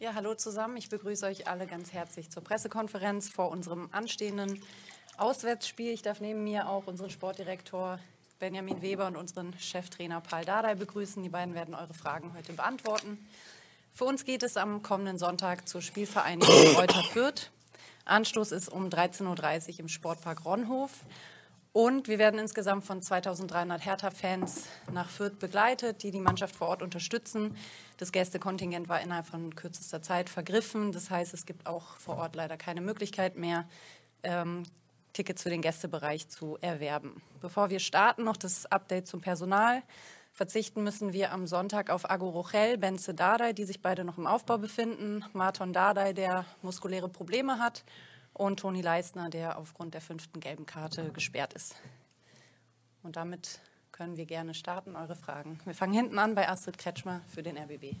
Ja, hallo zusammen. Ich begrüße euch alle ganz herzlich zur Pressekonferenz vor unserem anstehenden Auswärtsspiel. Ich darf neben mir auch unseren Sportdirektor Benjamin Weber und unseren Cheftrainer Paul Dardai begrüßen. Die beiden werden eure Fragen heute beantworten. Für uns geht es am kommenden Sonntag zur Spielvereinigung Reuter Fürth. Anstoß ist um 13.30 Uhr im Sportpark Ronhof. Und wir werden insgesamt von 2300 Hertha-Fans nach Fürth begleitet, die die Mannschaft vor Ort unterstützen. Das Gästekontingent war innerhalb von kürzester Zeit vergriffen. Das heißt, es gibt auch vor Ort leider keine Möglichkeit mehr, ähm, Tickets für den Gästebereich zu erwerben. Bevor wir starten, noch das Update zum Personal. Verzichten müssen wir am Sonntag auf Ago Rochel, Benze Dardai, die sich beide noch im Aufbau befinden, Marton Dardai, der muskuläre Probleme hat und Toni Leisner, der aufgrund der fünften gelben Karte gesperrt ist. Und damit können wir gerne starten, eure Fragen. Wir fangen hinten an bei Astrid Kretschmer für den RBB.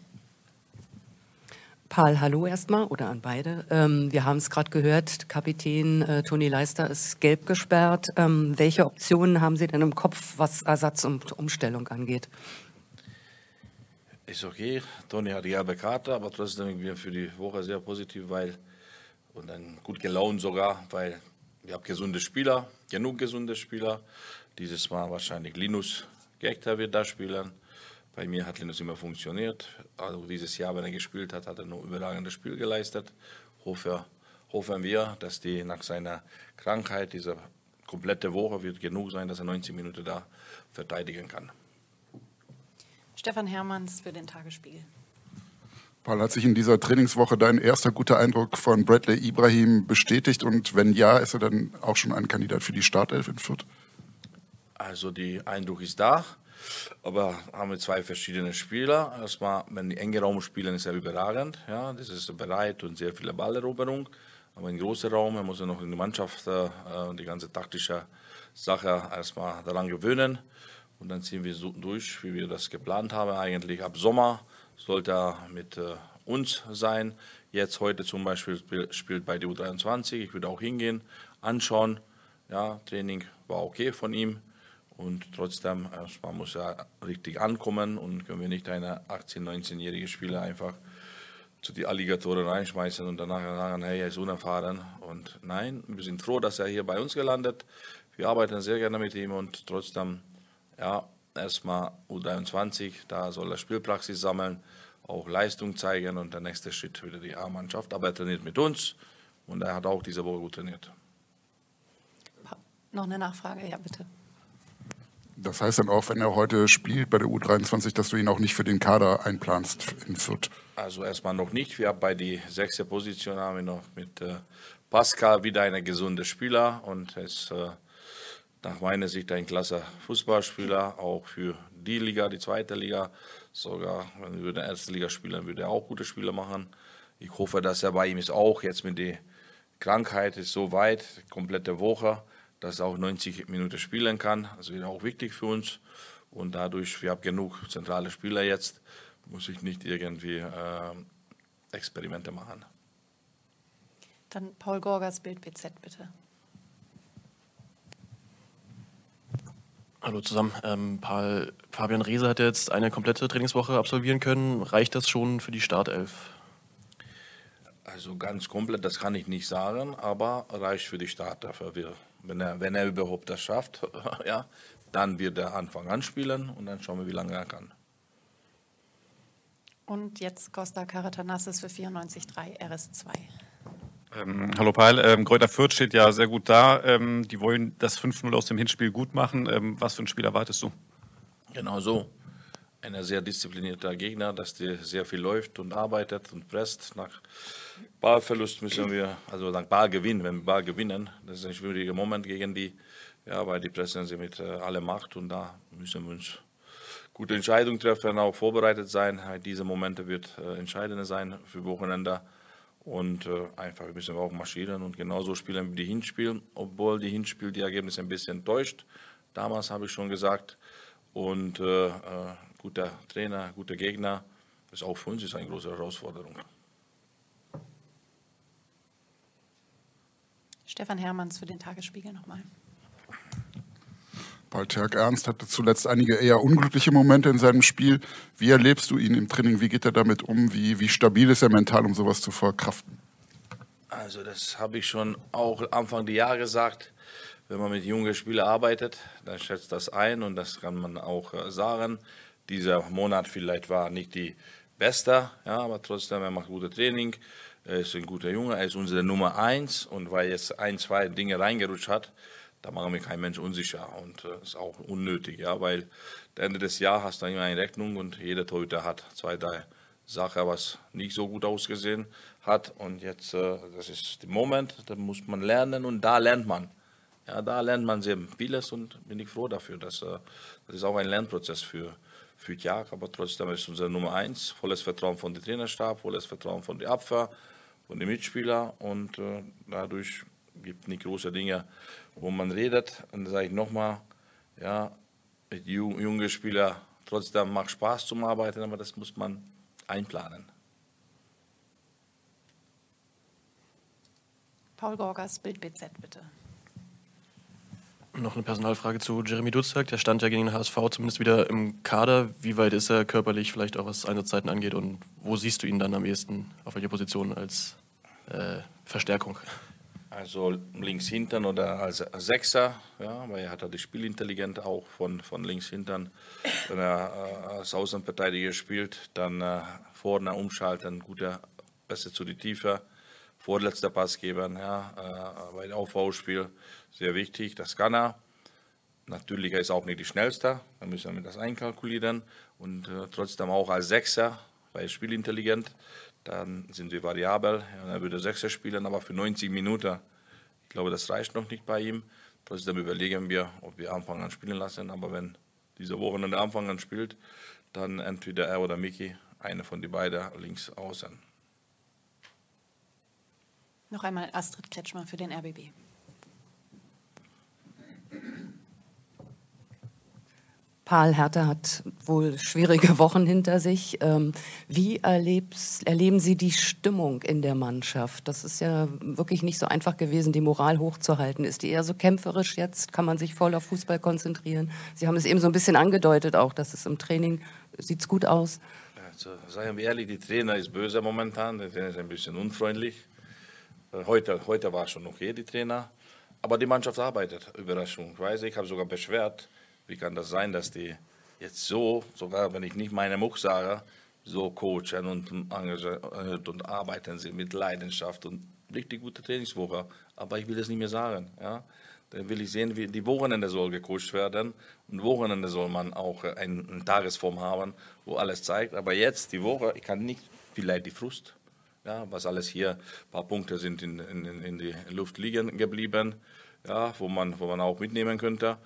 Paul, hallo erstmal oder an beide. Ähm, wir haben es gerade gehört, Kapitän äh, Toni Leister ist gelb gesperrt. Ähm, welche Optionen haben Sie denn im Kopf, was Ersatz und Umstellung angeht? Ist okay. Toni hat die gelbe Karte, aber trotzdem irgendwie für die Woche sehr positiv, weil und dann gut gelaunt sogar, weil wir haben gesunde Spieler, genug gesunde Spieler. Dieses Mal wahrscheinlich Linus Gekter wird da spielen. Bei mir hat Linus immer funktioniert. Also dieses Jahr, wenn er gespielt hat, hat er nur überragendes Spiel geleistet. Hoffe, hoffen wir, dass die nach seiner Krankheit, diese komplette Woche wird genug sein, dass er 90 Minuten da verteidigen kann. Stefan Hermanns für den Tagesspiegel. Paul, hat sich in dieser Trainingswoche dein erster guter Eindruck von Bradley Ibrahim bestätigt? Und wenn ja, ist er dann auch schon ein Kandidat für die Startelf in Fürth? Also, der Eindruck ist da. Aber haben wir zwei verschiedene Spieler. Erstmal, wenn die enge Raum spielen, ist er überragend. Ja, das ist bereit und sehr viele Balleroberung. Aber in großer Raum, er muss ja noch in die Mannschaft äh, die ganze taktische Sache erstmal daran gewöhnen. Und dann ziehen wir so durch, wie wir das geplant haben. Eigentlich ab Sommer sollte er mit äh, uns sein. Jetzt heute zum Beispiel spielt bei der U23. Ich würde auch hingehen, anschauen. Ja, Training war okay von ihm. Und trotzdem, man muss ja richtig ankommen und können wir nicht eine 18-, 19-jährige Spieler einfach zu die Alligatoren reinschmeißen und danach sagen, hey, er ist unerfahren. Und nein, wir sind froh, dass er hier bei uns gelandet. Wir arbeiten sehr gerne mit ihm und trotzdem, ja, erstmal U23, da soll er Spielpraxis sammeln, auch Leistung zeigen und der nächste Schritt wieder die A-Mannschaft. Aber er trainiert mit uns und er hat auch diese Woche gut trainiert. Noch eine Nachfrage, ja bitte. Das heißt dann auch, wenn er heute spielt bei der U23, dass du ihn auch nicht für den Kader einplanst in Fürth? Also erstmal noch nicht. Wir haben bei der sechste Position haben wir noch mit äh, Pascal wieder einen gesunden Spieler und ist äh, nach meiner Sicht ein klasse Fußballspieler, auch für die Liga, die zweite Liga. Sogar wenn wir in der ersten Liga spielen, würde er auch gute Spiele machen. Ich hoffe, dass er bei ihm ist auch jetzt mit der Krankheit ist so weit, komplette Woche dass er auch 90 Minuten spielen kann. Das wäre auch wichtig für uns. Und dadurch, wir haben genug zentrale Spieler jetzt, muss ich nicht irgendwie äh, Experimente machen. Dann Paul Gorgas, Bild BZ, bitte. Hallo zusammen. Ähm, Paul, Fabian Reese hat jetzt eine komplette Trainingswoche absolvieren können. Reicht das schon für die Startelf? Also ganz komplett, das kann ich nicht sagen, aber reicht für die Startelf. Wir wenn er, wenn er überhaupt das schafft, ja, dann wird er Anfang an spielen und dann schauen wir, wie lange er kann. Und jetzt Costa Caratanassis für 94,3 RS2. Ähm, hallo Peil, ähm, Kräuter Fürth steht ja sehr gut da. Ähm, die wollen das 5-0 aus dem Hinspiel gut machen. Ähm, was für ein Spiel erwartest du? Genau so. Ein sehr disziplinierter Gegner, dass der sehr viel läuft und arbeitet und presst. Nach Ballverlust müssen wir, also nach Ballgewinn, wenn wir Ball gewinnen, das ist ein schwieriger Moment gegen die, ja, weil die pressen sie mit äh, aller Macht und da müssen wir uns gute Entscheidungen treffen, auch vorbereitet sein. Diese Momente wird äh, entscheidend sein für Wochenende und äh, einfach müssen wir auch marschieren und genauso spielen wie die Hinspiel, obwohl die Hinspiel die Ergebnisse ein bisschen täuscht. Damals habe ich schon gesagt und äh, äh, guter Trainer, guter Gegner, ist auch für uns ist eine große Herausforderung. Stefan Hermanns für den Tagesspiegel nochmal. Paul Terk Ernst hatte zuletzt einige eher unglückliche Momente in seinem Spiel. Wie erlebst du ihn im Training? Wie geht er damit um? Wie, wie stabil ist er mental, um sowas zu verkraften? Also das habe ich schon auch Anfang der Jahre gesagt. Wenn man mit jungen Spielern arbeitet, dann schätzt das ein und das kann man auch äh, sagen. Dieser Monat vielleicht war nicht die beste, ja, aber trotzdem, er macht gutes Training. Er ist ein guter Junge, er ist unsere Nummer eins und weil jetzt ein, zwei Dinge reingerutscht hat, da machen wir kein Mensch unsicher und äh, ist auch unnötig, ja, weil Ende des Jahres hast du immer eine Rechnung und jeder Torhüter hat zwei, drei Sachen, was nicht so gut ausgesehen hat und jetzt, äh, das ist der Moment, da muss man lernen und da lernt man. Ja, da lernt man sehr vieles und bin ich froh dafür. Dass, äh, das ist auch ein Lernprozess für, für Jag, aber trotzdem ist unsere Nummer eins. Volles Vertrauen von dem Trainerstab, volles Vertrauen von der Abwehr, von den Mitspielern und äh, dadurch gibt nicht große Dinge, wo man redet. Und da sage ich nochmal, ja, mit jungen Spielern, trotzdem macht Spaß zum Arbeiten, aber das muss man einplanen. Paul Gorgas, Bild BZ, bitte. Noch eine Personalfrage zu Jeremy Dutzak. Der stand ja gegen den HSV zumindest wieder im Kader. Wie weit ist er körperlich, vielleicht auch was Einsatzzeiten angeht? Und wo siehst du ihn dann am ehesten? Auf welcher Position als äh, Verstärkung? Also links hinten oder als Sechser, ja, weil er hat die Spielintelligenz auch von, von links hinten. Wenn er äh, als Außenverteidiger spielt, dann äh, vorne umschalten, guter Pässe zu die Tiefe, vorletzter Pass geben, ja, äh, bei Aufbauspiel sehr wichtig. Das kann er. Natürlich er ist auch nicht die schnellste, da müssen wir das einkalkulieren und äh, trotzdem auch als Sechser, weil er spielintelligent dann sind wir variabel. Er würde Sechser spielen, aber für 90 Minuten, ich glaube, das reicht noch nicht bei ihm. Trotzdem überlegen wir, ob wir Anfang an spielen lassen. Aber wenn diese Wochenende Anfang an spielt, dann entweder er oder Miki, eine von den beiden links außen. Noch einmal Astrid Kretschmer für den RBB. Paul Hertha hat wohl schwierige Wochen hinter sich. Ähm, wie erleben Sie die Stimmung in der Mannschaft? Das ist ja wirklich nicht so einfach gewesen, die Moral hochzuhalten. Ist die eher so kämpferisch jetzt? Kann man sich voll auf Fußball konzentrieren? Sie haben es eben so ein bisschen angedeutet auch, dass es im Training sieht es gut aus. Also, sagen wir ehrlich, die Trainer ist böse momentan. Der Trainer ist ein bisschen unfreundlich. Äh, heute, heute war schon okay, die Trainer. Aber die Mannschaft arbeitet, Überraschung. Ich weiß, ich habe sogar beschwert, wie kann das sein, dass die jetzt so, sogar wenn ich nicht meine Muck sage, so coachen und, und arbeiten sie mit Leidenschaft und richtig gute Trainingswoche. Aber ich will das nicht mehr sagen. Ja? Dann will ich sehen, wie die Wochenende soll gecoacht werden. Und Wochenende soll man auch eine, eine Tagesform haben, wo alles zeigt. Aber jetzt, die Woche, ich kann nicht, vielleicht die Frust, ja, was alles hier, ein paar Punkte sind in, in, in die Luft liegen geblieben, ja, wo, man, wo man auch mitnehmen könnte.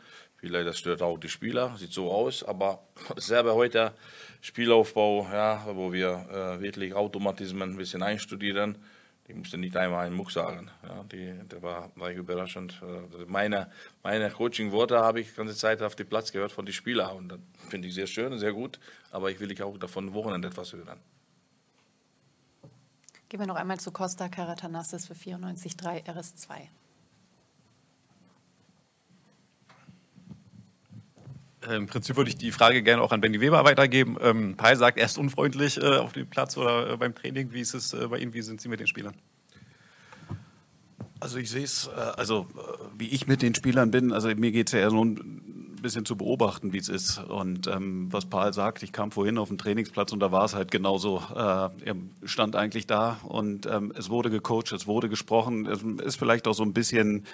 Vielleicht das stört auch die Spieler, sieht so aus, aber selber heute Spielaufbau, ja, wo wir äh, wirklich Automatismen ein bisschen einstudieren, die musste nicht einmal einen Muck sagen. Ja, die, der war, war überraschend. Äh, meine, meine Coaching-Worte habe ich die ganze Zeit auf den Platz gehört von den Spielern und das finde ich sehr schön, sehr gut, aber ich will auch davon Wochenende etwas hören. Gehen wir noch einmal zu Costa Karatanassis für 94.3 RS2. Im Prinzip würde ich die Frage gerne auch an Benny Weber weitergeben. Ähm, Pai sagt, er ist unfreundlich äh, auf dem Platz oder äh, beim Training. Wie ist es äh, bei Ihnen? Wie sind Sie mit den Spielern? Also ich sehe es, äh, also äh, wie ich mit den Spielern bin, also mir geht es ja eher so ein bisschen zu beobachten, wie es ist. Und ähm, was Paul sagt, ich kam vorhin auf den Trainingsplatz und da war es halt genauso. er stand eigentlich da und ähm, es wurde gecoacht, es wurde gesprochen. Es ist vielleicht auch so ein bisschen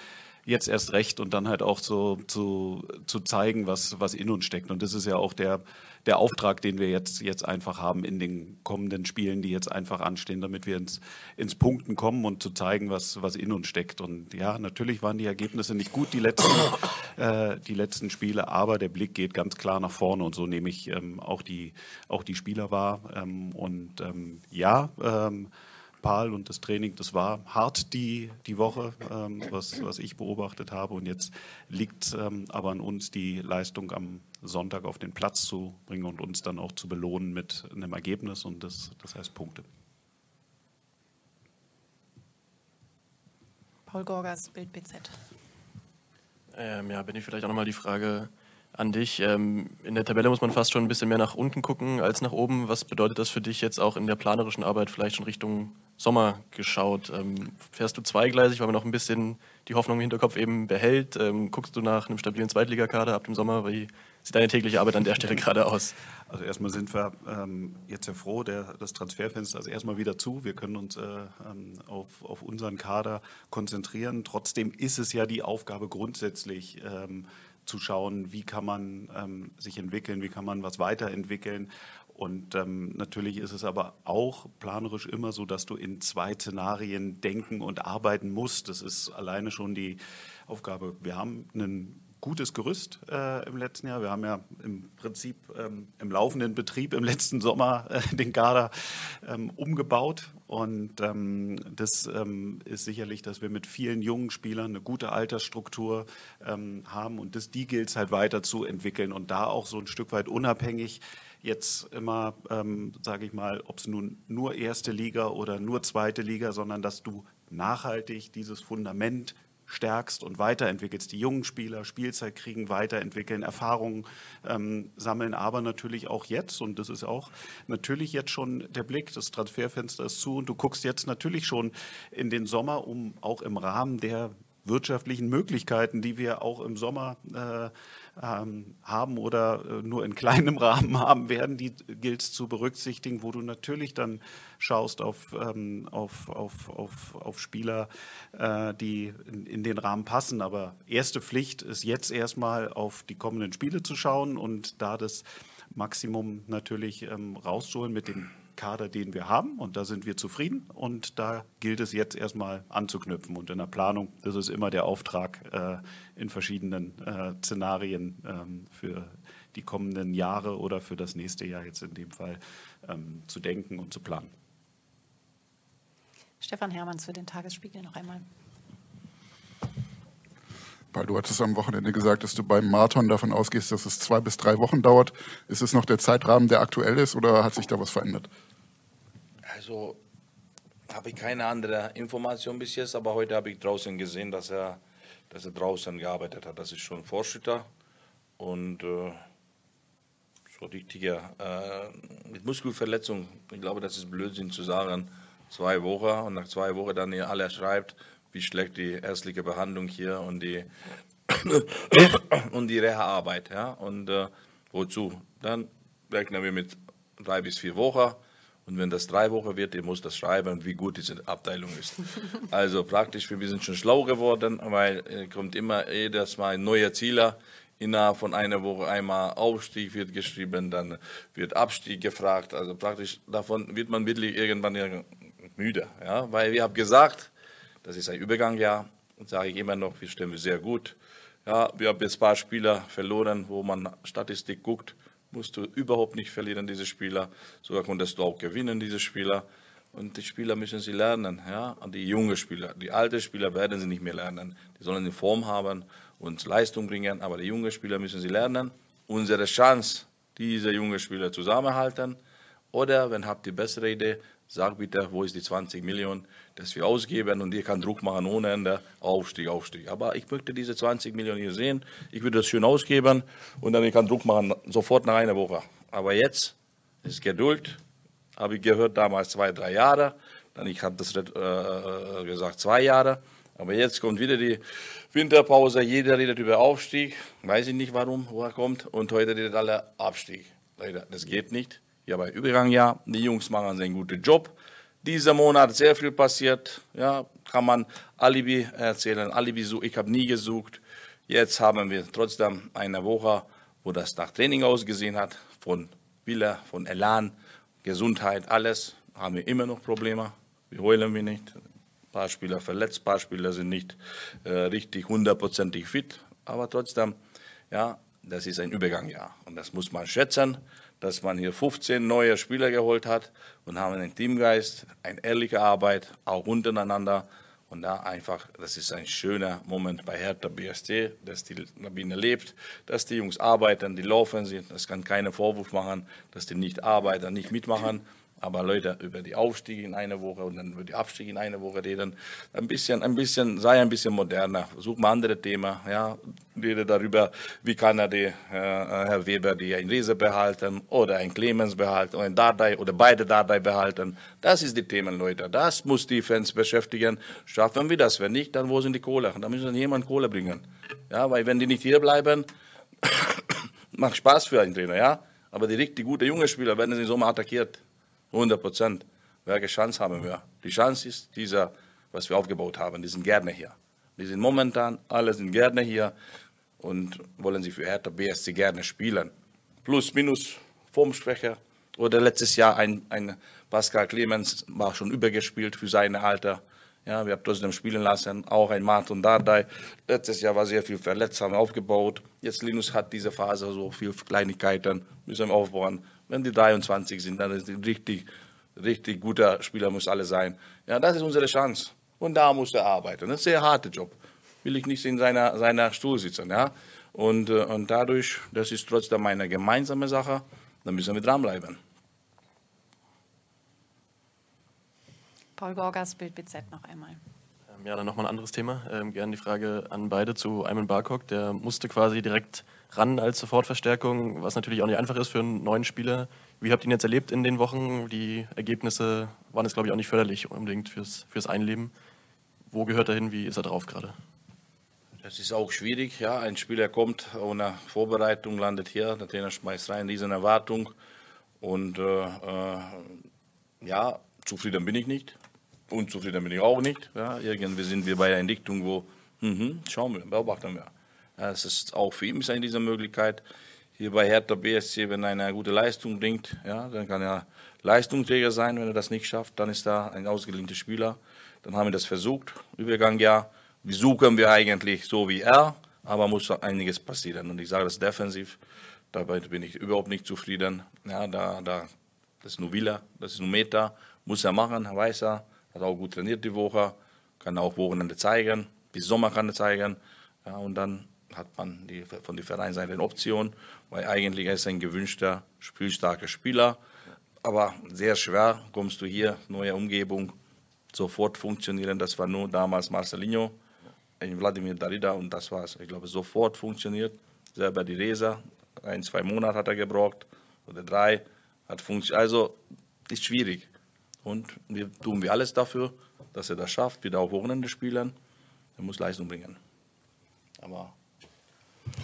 jetzt erst recht und dann halt auch so zu, zu zeigen, was, was in uns steckt. Und das ist ja auch der, der Auftrag, den wir jetzt, jetzt einfach haben in den kommenden Spielen, die jetzt einfach anstehen, damit wir ins, ins Punkten kommen und zu zeigen, was, was in uns steckt. Und ja, natürlich waren die Ergebnisse nicht gut, die letzten, äh, die letzten Spiele, aber der Blick geht ganz klar nach vorne und so nehme ich ähm, auch, die, auch die Spieler wahr. Ähm, und ähm, ja, ähm, Pal und das Training, das war hart die, die Woche, ähm, was, was ich beobachtet habe. Und jetzt liegt ähm, aber an uns, die Leistung am Sonntag auf den Platz zu bringen und uns dann auch zu belohnen mit einem Ergebnis und das, das heißt Punkte. Paul Gorgas, Bild BZ. Ähm, ja, bin ich vielleicht auch nochmal die Frage, an dich. Ähm, in der Tabelle muss man fast schon ein bisschen mehr nach unten gucken als nach oben. Was bedeutet das für dich jetzt auch in der planerischen Arbeit vielleicht schon Richtung Sommer geschaut? Ähm, fährst du zweigleisig, weil man noch ein bisschen die Hoffnung im Hinterkopf eben behält? Ähm, guckst du nach einem stabilen Zweitligakader ab dem Sommer? Wie sieht deine tägliche Arbeit an der Stelle gerade aus? Also erstmal sind wir ähm, jetzt sehr froh, der, das Transferfenster ist erstmal wieder zu. Wir können uns äh, ähm, auf, auf unseren Kader konzentrieren. Trotzdem ist es ja die Aufgabe grundsätzlich, ähm, zu schauen, wie kann man ähm, sich entwickeln, wie kann man was weiterentwickeln. Und ähm, natürlich ist es aber auch planerisch immer so, dass du in zwei Szenarien denken und arbeiten musst. Das ist alleine schon die Aufgabe. Wir haben einen gutes Gerüst äh, im letzten Jahr. Wir haben ja im Prinzip ähm, im laufenden Betrieb im letzten Sommer äh, den Kader ähm, umgebaut. Und ähm, das ähm, ist sicherlich, dass wir mit vielen jungen Spielern eine gute Altersstruktur ähm, haben. Und das, die gilt es halt weiter zu entwickeln und da auch so ein Stück weit unabhängig jetzt immer, ähm, sage ich mal, ob es nun nur erste Liga oder nur zweite Liga, sondern dass du nachhaltig dieses Fundament stärkst und weiterentwickelst. Die jungen Spieler Spielzeit kriegen, weiterentwickeln, Erfahrungen ähm, sammeln, aber natürlich auch jetzt, und das ist auch natürlich jetzt schon der Blick, das Transferfenster ist zu und du guckst jetzt natürlich schon in den Sommer, um auch im Rahmen der wirtschaftlichen Möglichkeiten, die wir auch im Sommer äh, ähm, haben oder äh, nur in kleinem Rahmen haben werden, die gilt es zu berücksichtigen, wo du natürlich dann schaust auf, ähm, auf, auf, auf, auf Spieler, äh, die in, in, den Rahmen passen. Aber erste Pflicht ist jetzt erstmal auf die kommenden Spiele zu schauen und da das Maximum natürlich ähm, rauszuholen mit den Kader, den wir haben. Und da sind wir zufrieden. Und da gilt es jetzt erstmal anzuknüpfen. Und in der Planung, das ist immer der Auftrag äh, in verschiedenen äh, Szenarien ähm, für die kommenden Jahre oder für das nächste Jahr jetzt in dem Fall ähm, zu denken und zu planen. Stefan Hermanns für den Tagesspiegel noch einmal. Weil du hattest am Wochenende gesagt, dass du beim Marathon davon ausgehst, dass es zwei bis drei Wochen dauert. Ist es noch der Zeitrahmen, der aktuell ist, oder hat sich da was verändert? Also habe ich keine andere Information bis jetzt, aber heute habe ich draußen gesehen, dass er, dass er draußen gearbeitet hat. Das ist schon Fortschritter und äh, so richtiger äh, mit Muskelverletzung. Ich glaube, das ist Blödsinn zu sagen. Zwei Wochen und nach zwei Wochen dann ihr alle schreibt, wie schlecht die ärztliche Behandlung hier und die und die Reha-Arbeit. Ja? Und äh, wozu? Dann rechnen wir mit drei bis vier Wochen. Und wenn das drei Wochen wird, ihr muss das schreiben, wie gut diese Abteilung ist. Also praktisch, wir sind schon schlau geworden, weil äh, kommt immer jedes Mal ein neuer Zieler. Innerhalb von einer Woche einmal Aufstieg wird geschrieben, dann wird Abstieg gefragt. Also praktisch davon wird man wirklich irgendwann müde. Ja? Weil wir haben gesagt, das ist ein Übergangjahr und sage ich immer noch, wir stellen sehr gut. Ja, wir haben jetzt ein paar Spieler verloren, wo man Statistik guckt, musst du überhaupt nicht verlieren, diese Spieler. Sogar konntest du auch gewinnen, diese Spieler. Und die Spieler müssen sie lernen, ja, und die jungen Spieler. Die alten Spieler werden sie nicht mehr lernen. Die sollen die Form haben und Leistung bringen, aber die jungen Spieler müssen sie lernen. Unsere Chance, diese jungen Spieler zusammenhalten. Oder, wenn habt ihr bessere Idee, sag bitte, wo ist die 20 Millionen, dass wir ausgeben und ihr kann Druck machen ohne Ende, Aufstieg, Aufstieg. Aber ich möchte diese 20 Millionen hier sehen, ich würde das schön ausgeben und dann ich kann Druck machen, sofort nach einer Woche. Aber jetzt ist Geduld, habe ich gehört, damals zwei, drei Jahre, dann ich habe das äh, gesagt, zwei Jahre. Aber jetzt kommt wieder die Winterpause, jeder redet über Aufstieg, weiß ich nicht warum, wo er kommt, und heute redet alle Abstieg. Leider, das geht nicht. Ja, bei Übergang ja, die Jungs machen einen guten Job. Dieser Monat sehr viel passiert, ja, kann man Alibi erzählen, Alibi suchen, ich habe nie gesucht. Jetzt haben wir trotzdem eine Woche, wo das nach Training ausgesehen hat, von Wille, von Elan, Gesundheit, alles, haben wir immer noch Probleme. Wir heulen wir nicht. Ein paar Spieler verletzt, ein paar Spieler sind nicht äh, richtig hundertprozentig fit, aber trotzdem, ja, das ist ein Übergangjahr und das muss man schätzen dass man hier 15 neue Spieler geholt hat und haben einen Teamgeist, eine ehrliche Arbeit, auch untereinander. Und da einfach, das ist ein schöner Moment bei Hertha BSC, dass die Lawine lebt, dass die Jungs arbeiten, die laufen sind. Das kann keiner Vorwurf machen, dass die nicht arbeiten, nicht mitmachen. Aber Leute, über die Aufstiege in einer Woche und dann über die Abstiege in einer Woche reden, ein bisschen, ein bisschen, sei ein bisschen moderner. Such mal andere Themen, ja. Rede darüber, wie kann er die, äh, Herr Weber die ein Riese behalten oder ein Clemens behalten oder ein Dardai oder beide Dardai behalten. Das ist die Themen, Leute. Das muss die Fans beschäftigen. Schaffen wir das? Wenn nicht, dann wo sind die Kohle? Dann müssen jemand Kohle bringen. Ja, weil wenn die nicht hier bleiben, macht Spaß für einen Trainer, ja. Aber die richtig gute junge Spieler werden im Sommer attackiert. 100 Prozent. Welche Chance haben wir? Die Chance ist dieser, was wir aufgebaut haben. Die sind gerne hier. Die sind momentan, alle sind gerne hier und wollen sie für Hertha BSC gerne spielen. Plus, minus, Formschwäche. Oder letztes Jahr ein, ein Pascal Clemens war schon übergespielt für sein Alter. Ja, wir haben trotzdem spielen lassen, auch ein Martin Dardai. Letztes Jahr war sehr viel verletzt, haben aufgebaut. Jetzt Linus hat diese Phase so viele Kleinigkeiten, müssen wir aufbauen. Wenn die 23 sind, dann ist ein richtig, richtig guter Spieler muss alle sein. Ja, das ist unsere Chance. Und da muss er arbeiten. Das ist ein sehr harter Job. Will ich nicht in seiner, seiner Stuhl sitzen. Ja? Und, äh, und dadurch, das ist trotzdem eine gemeinsame Sache, da müssen wir dranbleiben. Paul Gorgas, Bild BZ noch einmal. Ähm, ja, dann nochmal ein anderes Thema. Ähm, gerne die Frage an beide zu Ayman Barkok. Der musste quasi direkt ran als Sofortverstärkung, was natürlich auch nicht einfach ist für einen neuen Spieler. Wie habt ihr ihn jetzt erlebt in den Wochen? Die Ergebnisse waren jetzt, glaube ich, auch nicht förderlich unbedingt fürs, fürs Einleben. Wo gehört er hin? Wie ist er drauf gerade? Das ist auch schwierig. Ja, ein Spieler kommt ohne Vorbereitung, landet hier, der Trainer schmeißt rein, riesen Erwartung. Und äh, äh, ja, zufrieden bin ich nicht. Unzufrieden bin ich auch nicht. Ja, irgendwie sind wir bei einer Entwicklung, wo, mh, schauen wir, beobachten wir. Es ist auch für ihn ist eine diese Möglichkeit. Hier bei Hertha BSC, wenn er eine gute Leistung bringt, ja, dann kann er Leistungsträger sein. Wenn er das nicht schafft, dann ist er ein ausgelehnter Spieler. Dann haben wir das versucht. Übergang ja, wie suchen wir eigentlich so wie er, aber muss einiges passieren. Und ich sage das defensiv, dabei bin ich überhaupt nicht zufrieden. Ja, da, da, das ist nur Wille, das ist nur Meter, muss er machen, weiß er, hat auch gut trainiert die Woche, kann auch Wochenende zeigen, bis Sommer kann er zeigen. Ja, und dann hat man die, von der Vereinsseite eine Option, weil eigentlich ist er ein gewünschter, spielstarker Spieler. Aber sehr schwer kommst du hier, neue Umgebung, sofort funktionieren. Das war nur damals Marcelinho, Wladimir Darida und das war's. Ich glaube, sofort funktioniert. Selber die Resa, ein, zwei Monate hat er gebraucht oder drei. Hat funktioniert. Also ist schwierig. Und wir tun wir alles dafür, dass er das schafft, wieder auf Wochenende spielen. Er muss Leistung bringen. Aber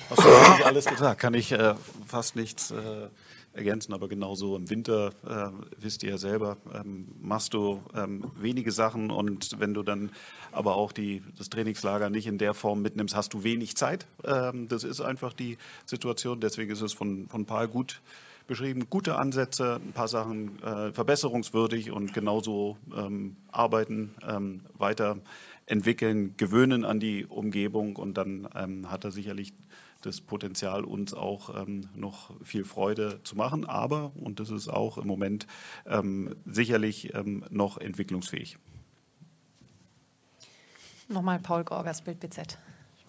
Hast du eigentlich alles gesagt? Kann ich äh, fast nichts äh, ergänzen, aber genauso im Winter, äh, wisst ihr ja selber, ähm, machst du ähm, wenige Sachen und wenn du dann aber auch die, das Trainingslager nicht in der Form mitnimmst, hast du wenig Zeit. Ähm, das ist einfach die Situation. Deswegen ist es von, von Paul gut beschrieben. Gute Ansätze, ein paar Sachen äh, verbesserungswürdig und genauso ähm, arbeiten, ähm, weiterentwickeln, gewöhnen an die Umgebung und dann ähm, hat er sicherlich das Potenzial, uns auch ähm, noch viel Freude zu machen. Aber, und das ist auch im Moment ähm, sicherlich ähm, noch entwicklungsfähig. Nochmal Paul Gorgas, Bild BZ.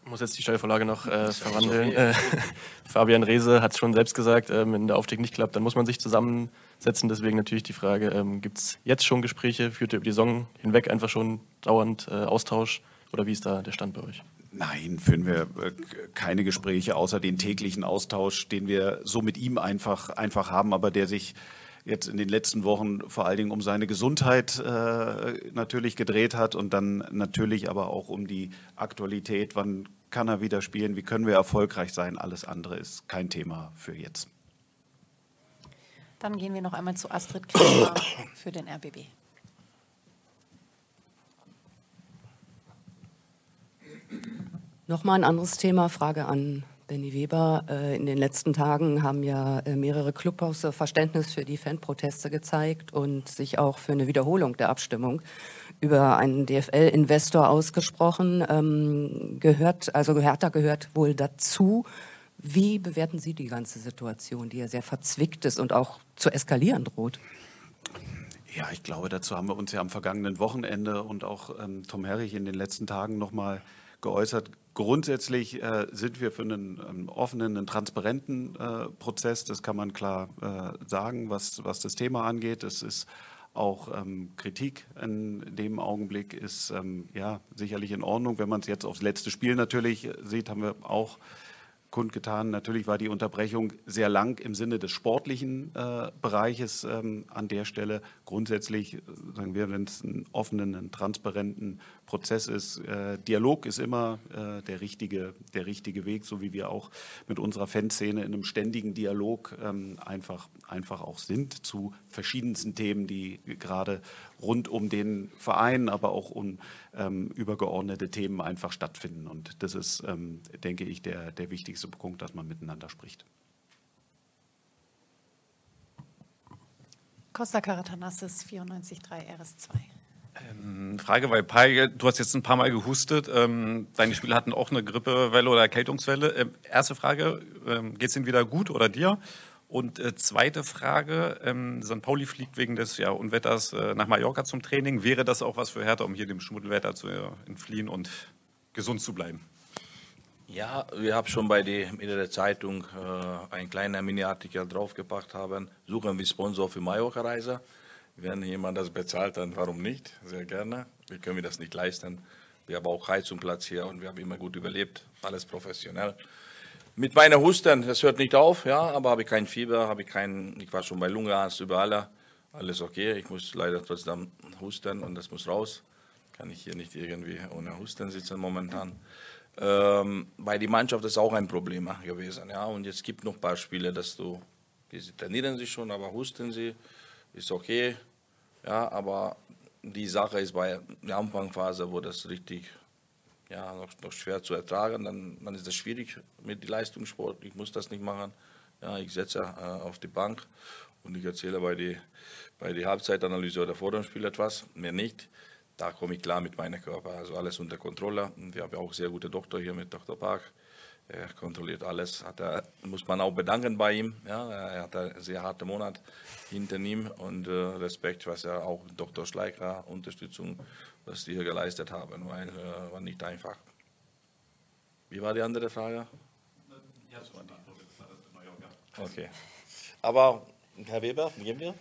Ich muss jetzt die Steilvorlage noch äh, verwandeln. Äh, Fabian Reese hat es schon selbst gesagt, äh, wenn der Aufstieg nicht klappt, dann muss man sich zusammensetzen. Deswegen natürlich die Frage, ähm, gibt es jetzt schon Gespräche, führt ihr über die Saison hinweg einfach schon dauernd äh, Austausch oder wie ist da der Stand bei euch? Nein, führen wir äh, keine Gespräche außer den täglichen Austausch, den wir so mit ihm einfach, einfach haben, aber der sich jetzt in den letzten Wochen vor allen Dingen um seine Gesundheit äh, natürlich gedreht hat und dann natürlich aber auch um die Aktualität. Wann kann er wieder spielen? Wie können wir erfolgreich sein? Alles andere ist kein Thema für jetzt. Dann gehen wir noch einmal zu Astrid Kramer für den RBB. Nochmal ein anderes Thema, Frage an Benny Weber. Äh, in den letzten Tagen haben ja äh, mehrere Clubhaus Verständnis für die Fanproteste gezeigt und sich auch für eine Wiederholung der Abstimmung über einen DFL-Investor ausgesprochen. Ähm, gehört, also Hertha gehört wohl dazu. Wie bewerten Sie die ganze Situation, die ja sehr verzwickt ist und auch zu eskalieren droht? Ja, ich glaube, dazu haben wir uns ja am vergangenen Wochenende und auch ähm, Tom Herrich in den letzten Tagen nochmal geäußert grundsätzlich äh, sind wir für einen, einen offenen, einen transparenten äh, Prozess. Das kann man klar äh, sagen, was, was das Thema angeht. Es ist auch ähm, Kritik in dem Augenblick ist ähm, ja sicherlich in Ordnung. Wenn man es jetzt aufs letzte Spiel natürlich sieht, haben wir auch kundgetan. Natürlich war die Unterbrechung sehr lang im Sinne des sportlichen äh, Bereiches ähm, an der Stelle. Grundsätzlich äh, sagen wir, wenn es einen offenen, einen transparenten Prozess ist, äh, Dialog ist immer äh, der, richtige, der richtige Weg, so wie wir auch mit unserer Fanszene in einem ständigen Dialog ähm, einfach, einfach auch sind zu verschiedensten Themen, die gerade rund um den Verein, aber auch um ähm, übergeordnete Themen einfach stattfinden. Und das ist, ähm, denke ich, der, der wichtigste Punkt, dass man miteinander spricht. Costa Caratanassis 94.3 RS2. Ähm, Frage, weil Pai, du hast jetzt ein paar Mal gehustet. Ähm, deine Spieler hatten auch eine Grippewelle oder Erkältungswelle. Ähm, erste Frage, ähm, geht es ihnen wieder gut oder dir? Und äh, zweite Frage, ähm, St. Pauli fliegt wegen des ja, Unwetters äh, nach Mallorca zum Training. Wäre das auch was für Hertha, um hier dem Schmuddelwetter zu äh, entfliehen und gesund zu bleiben? Ja, wir haben schon bei der, in der Zeitung äh, einen kleinen Mini-Artikel draufgepackt haben. Suchen wir Sponsor für Mallorca-Reise. Wenn jemand das bezahlt, dann warum nicht? Sehr gerne. Wir können das nicht leisten. Wir haben auch Heizungsplatz hier und wir haben immer gut überlebt. Alles professionell. Mit meiner Husten, das hört nicht auf, ja, aber habe ich kein Fieber, habe ich kein, ich war schon bei Lungenarzt, überall, alles okay. Ich muss leider trotzdem husten und das muss raus. Kann ich hier nicht irgendwie ohne Husten sitzen momentan. Ähm, bei der Mannschaft ist auch ein Problem gewesen, ja. Und jetzt gibt noch ein paar Spiele, dass du, die trainieren sich schon, aber husten sie, ist okay, ja. Aber die Sache ist bei der Anfangsphase, wo das richtig ja, noch, noch schwer zu ertragen, dann, dann ist das schwierig mit dem Leistungssport. Ich muss das nicht machen. Ja, ich setze äh, auf die Bank und ich erzähle bei der bei die Halbzeitanalyse oder vor dem Spiel etwas, mehr nicht. Da komme ich klar mit meinem Körper. Also alles unter Kontrolle. Und wir haben auch sehr gute Doktor hier mit Dr. Park. Er kontrolliert alles. Hat er, muss man auch bedanken bei ihm. Ja, er hat einen sehr harten Monat hinter ihm und äh, Respekt, was er auch Dr. Schleicher Unterstützung, was die hier geleistet haben, weil äh, war nicht einfach. Wie war die andere Frage? Okay. Aber Herr Weber, gehen wir?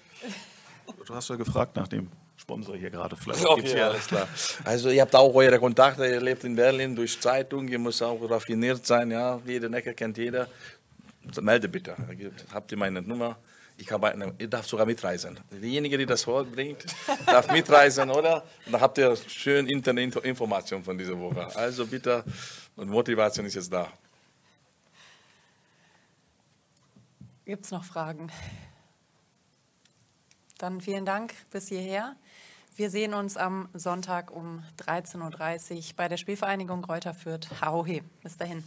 Du hast ja gefragt nach dem Sponsor hier gerade. Vielleicht Okay, gibt's ja alles klar. Also ihr habt auch eure Kontakte, ihr lebt in Berlin durch Zeitung, ihr müsst auch raffiniert sein, ja, jede Necke kennt jeder. Melde bitte, habt ihr meine Nummer. Ich habe eine, ihr darf sogar mitreisen. Diejenige, die das Wort bringt, darf mitreisen, oder? Und dann habt ihr schön Internetinformationen von dieser Woche. Also bitte, und Motivation ist jetzt da. Gibt es noch Fragen? Dann vielen Dank bis hierher. Wir sehen uns am Sonntag um 13.30 Uhr bei der Spielvereinigung Reuter Fürth. Hauhe. Bis dahin.